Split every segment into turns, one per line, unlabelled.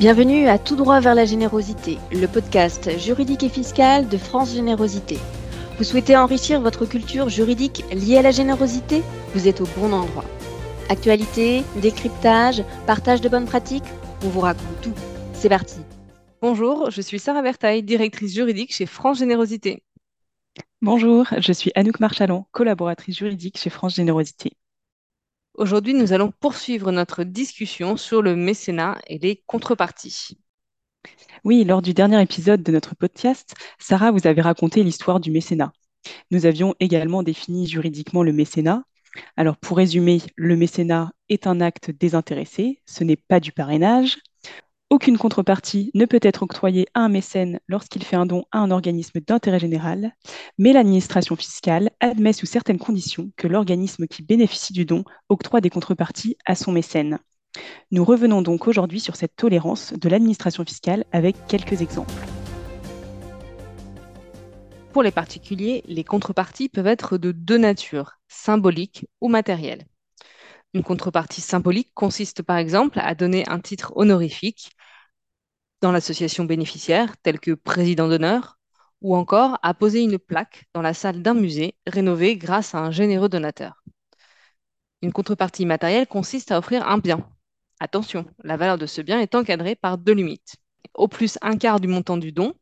Bienvenue à Tout droit vers la générosité, le podcast juridique et fiscal de France Générosité. Vous souhaitez enrichir votre culture juridique liée à la générosité? Vous êtes au bon endroit. Actualité, décryptage, partage de bonnes pratiques, on vous raconte tout. C'est parti.
Bonjour, je suis Sarah Bertaille, directrice juridique chez France Générosité.
Bonjour, je suis Anouk Marchalon, collaboratrice juridique chez France Générosité.
Aujourd'hui, nous allons poursuivre notre discussion sur le mécénat et les contreparties.
Oui, lors du dernier épisode de notre podcast, Sarah vous avait raconté l'histoire du mécénat. Nous avions également défini juridiquement le mécénat. Alors pour résumer, le mécénat est un acte désintéressé, ce n'est pas du parrainage, aucune contrepartie ne peut être octroyée à un mécène lorsqu'il fait un don à un organisme d'intérêt général, mais l'administration fiscale admet sous certaines conditions que l'organisme qui bénéficie du don octroie des contreparties à son mécène. Nous revenons donc aujourd'hui sur cette tolérance de l'administration fiscale avec quelques exemples.
Pour les particuliers, les contreparties peuvent être de deux natures, symboliques ou matérielles. Une contrepartie symbolique consiste par exemple à donner un titre honorifique dans l'association bénéficiaire, tel que président d'honneur, ou encore à poser une plaque dans la salle d'un musée rénové grâce à un généreux donateur. Une contrepartie matérielle consiste à offrir un bien. Attention, la valeur de ce bien est encadrée par deux limites. Au plus un quart du montant du don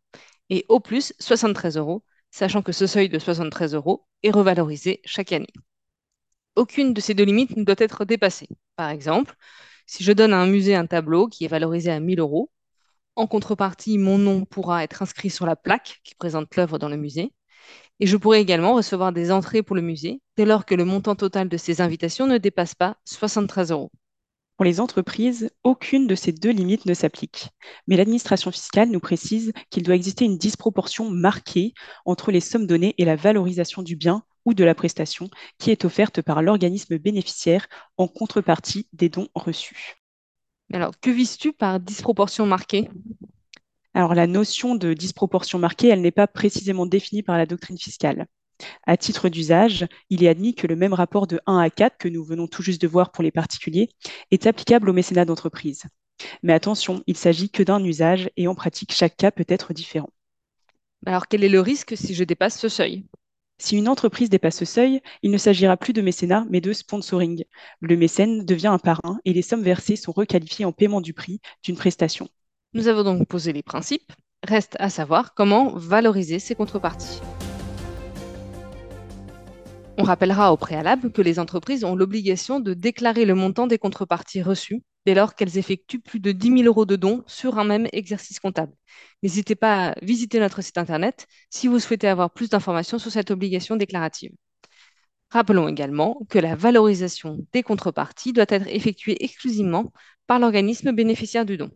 et au plus 73 euros, sachant que ce seuil de 73 euros est revalorisé chaque année aucune de ces deux limites ne doit être dépassée. Par exemple, si je donne à un musée un tableau qui est valorisé à 1000 euros, en contrepartie, mon nom pourra être inscrit sur la plaque qui présente l'œuvre dans le musée. Et je pourrai également recevoir des entrées pour le musée dès lors que le montant total de ces invitations ne dépasse pas 73 euros.
Pour les entreprises, aucune de ces deux limites ne s'applique. Mais l'administration fiscale nous précise qu'il doit exister une disproportion marquée entre les sommes données et la valorisation du bien ou de la prestation qui est offerte par l'organisme bénéficiaire en contrepartie des dons reçus.
Alors, que vises-tu par disproportion marquée
Alors, la notion de disproportion marquée, elle n'est pas précisément définie par la doctrine fiscale. À titre d'usage, il est admis que le même rapport de 1 à 4 que nous venons tout juste de voir pour les particuliers est applicable au mécénat d'entreprise. Mais attention, il s'agit que d'un usage et en pratique, chaque cas peut être différent.
Alors quel est le risque si je dépasse ce seuil?
Si une entreprise dépasse ce seuil, il ne s'agira plus de mécénat, mais de sponsoring. Le mécène devient un parrain et les sommes versées sont requalifiées en paiement du prix d'une prestation.
Nous avons donc posé les principes. Reste à savoir comment valoriser ces contreparties. On rappellera au préalable que les entreprises ont l'obligation de déclarer le montant des contreparties reçues dès lors qu'elles effectuent plus de 10 000 euros de dons sur un même exercice comptable. N'hésitez pas à visiter notre site internet si vous souhaitez avoir plus d'informations sur cette obligation déclarative. Rappelons également que la valorisation des contreparties doit être effectuée exclusivement par l'organisme bénéficiaire du don.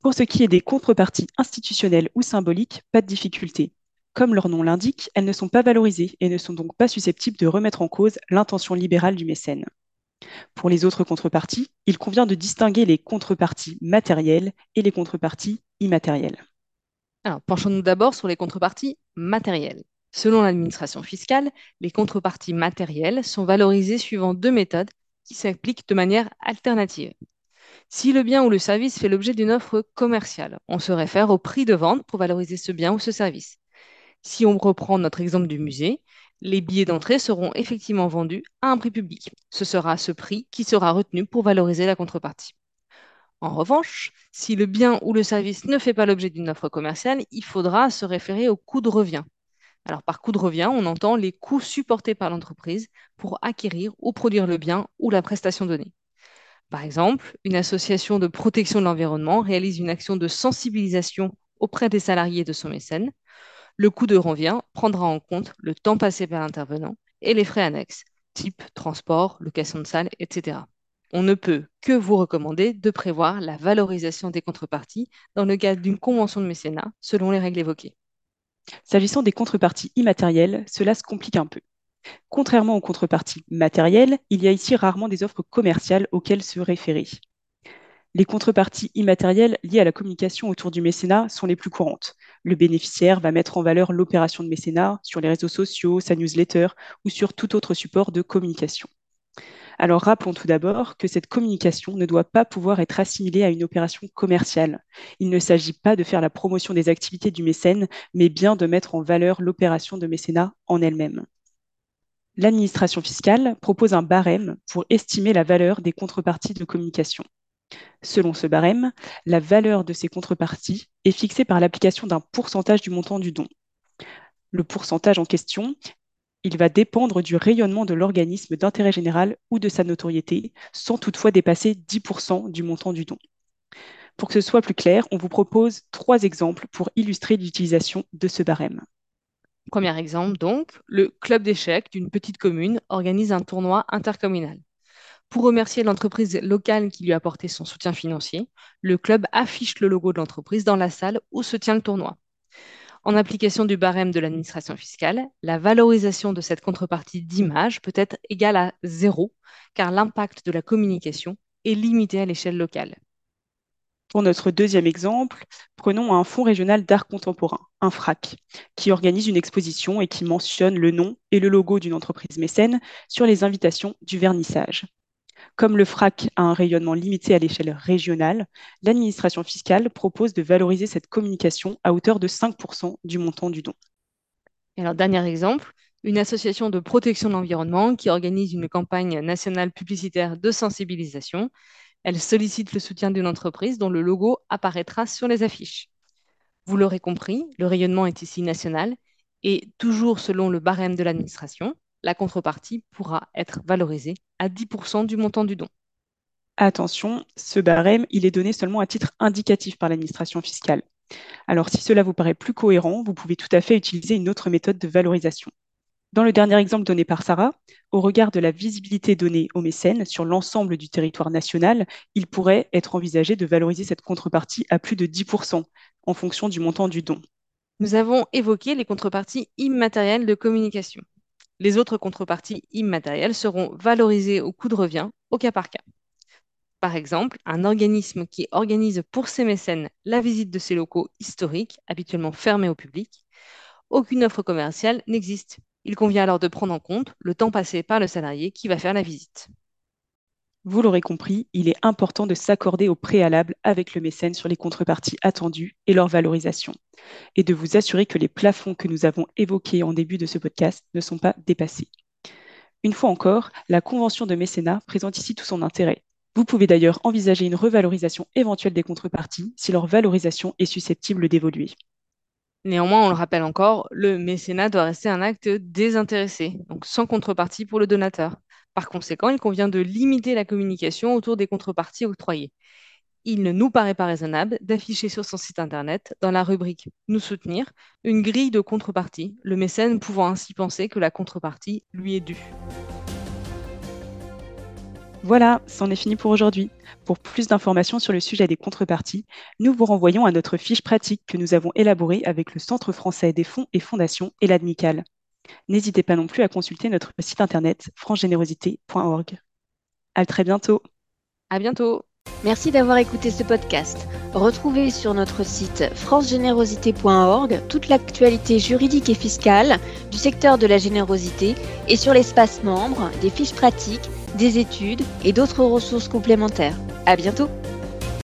Pour ce qui est des contreparties institutionnelles ou symboliques, pas de difficulté. Comme leur nom l'indique, elles ne sont pas valorisées et ne sont donc pas susceptibles de remettre en cause l'intention libérale du mécène. Pour les autres contreparties, il convient de distinguer les contreparties matérielles et les contreparties immatérielles.
Penchons-nous d'abord sur les contreparties matérielles. Selon l'administration fiscale, les contreparties matérielles sont valorisées suivant deux méthodes qui s'appliquent de manière alternative. Si le bien ou le service fait l'objet d'une offre commerciale, on se réfère au prix de vente pour valoriser ce bien ou ce service. Si on reprend notre exemple du musée, les billets d'entrée seront effectivement vendus à un prix public. Ce sera ce prix qui sera retenu pour valoriser la contrepartie. En revanche, si le bien ou le service ne fait pas l'objet d'une offre commerciale, il faudra se référer au coût de revient. Alors par coût de revient, on entend les coûts supportés par l'entreprise pour acquérir ou produire le bien ou la prestation donnée. Par exemple, une association de protection de l'environnement réalise une action de sensibilisation auprès des salariés de son mécène le coût de revient prendra en compte le temps passé par l'intervenant et les frais annexes, type transport, location de salle, etc. On ne peut que vous recommander de prévoir la valorisation des contreparties dans le cadre d'une convention de mécénat selon les règles évoquées.
S'agissant des contreparties immatérielles, cela se complique un peu. Contrairement aux contreparties matérielles, il y a ici rarement des offres commerciales auxquelles se référer. Les contreparties immatérielles liées à la communication autour du mécénat sont les plus courantes. Le bénéficiaire va mettre en valeur l'opération de mécénat sur les réseaux sociaux, sa newsletter ou sur tout autre support de communication. Alors rappelons tout d'abord que cette communication ne doit pas pouvoir être assimilée à une opération commerciale. Il ne s'agit pas de faire la promotion des activités du mécène, mais bien de mettre en valeur l'opération de mécénat en elle-même. L'administration fiscale propose un barème pour estimer la valeur des contreparties de communication. Selon ce barème, la valeur de ces contreparties est fixée par l'application d'un pourcentage du montant du don. Le pourcentage en question il va dépendre du rayonnement de l'organisme d'intérêt général ou de sa notoriété, sans toutefois dépasser 10% du montant du don. Pour que ce soit plus clair, on vous propose trois exemples pour illustrer l'utilisation de ce barème.
Premier exemple, donc, le club d'échecs d'une petite commune organise un tournoi intercommunal. Pour remercier l'entreprise locale qui lui a apporté son soutien financier, le club affiche le logo de l'entreprise dans la salle où se tient le tournoi. En application du barème de l'administration fiscale, la valorisation de cette contrepartie d'image peut être égale à zéro, car l'impact de la communication est limité à l'échelle locale.
Pour notre deuxième exemple, prenons un fonds régional d'art contemporain, un FRAC, qui organise une exposition et qui mentionne le nom et le logo d'une entreprise mécène sur les invitations du vernissage. Comme le FRAC a un rayonnement limité à l'échelle régionale, l'administration fiscale propose de valoriser cette communication à hauteur de 5% du montant du don.
alors, dernier exemple, une association de protection de l'environnement qui organise une campagne nationale publicitaire de sensibilisation. Elle sollicite le soutien d'une entreprise dont le logo apparaîtra sur les affiches. Vous l'aurez compris, le rayonnement est ici national et toujours selon le barème de l'administration la contrepartie pourra être valorisée à 10% du montant du don.
Attention, ce barème, il est donné seulement à titre indicatif par l'administration fiscale. Alors si cela vous paraît plus cohérent, vous pouvez tout à fait utiliser une autre méthode de valorisation. Dans le dernier exemple donné par Sarah, au regard de la visibilité donnée aux mécènes sur l'ensemble du territoire national, il pourrait être envisagé de valoriser cette contrepartie à plus de 10% en fonction du montant du don.
Nous avons évoqué les contreparties immatérielles de communication. Les autres contreparties immatérielles seront valorisées au coût de revient, au cas par cas. Par exemple, un organisme qui organise pour ses mécènes la visite de ses locaux historiques, habituellement fermés au public, aucune offre commerciale n'existe. Il convient alors de prendre en compte le temps passé par le salarié qui va faire la visite.
Vous l'aurez compris, il est important de s'accorder au préalable avec le mécène sur les contreparties attendues et leur valorisation, et de vous assurer que les plafonds que nous avons évoqués en début de ce podcast ne sont pas dépassés. Une fois encore, la convention de mécénat présente ici tout son intérêt. Vous pouvez d'ailleurs envisager une revalorisation éventuelle des contreparties si leur valorisation est susceptible d'évoluer.
Néanmoins, on le rappelle encore, le mécénat doit rester un acte désintéressé, donc sans contrepartie pour le donateur. Par conséquent, il convient de limiter la communication autour des contreparties octroyées. Il ne nous paraît pas raisonnable d'afficher sur son site internet, dans la rubrique Nous soutenir, une grille de contrepartie, le mécène pouvant ainsi penser que la contrepartie lui est due.
Voilà, c'en est fini pour aujourd'hui. Pour plus d'informations sur le sujet des contreparties, nous vous renvoyons à notre fiche pratique que nous avons élaborée avec le Centre français des fonds et fondations et l'ADMICAL. N'hésitez pas non plus à consulter notre site internet francegénérosité.org. À très bientôt.
À bientôt.
Merci d'avoir écouté ce podcast. Retrouvez sur notre site francegénérosité.org toute l'actualité juridique et fiscale du secteur de la générosité et sur l'espace membre des fiches pratiques, des études et d'autres ressources complémentaires. À bientôt.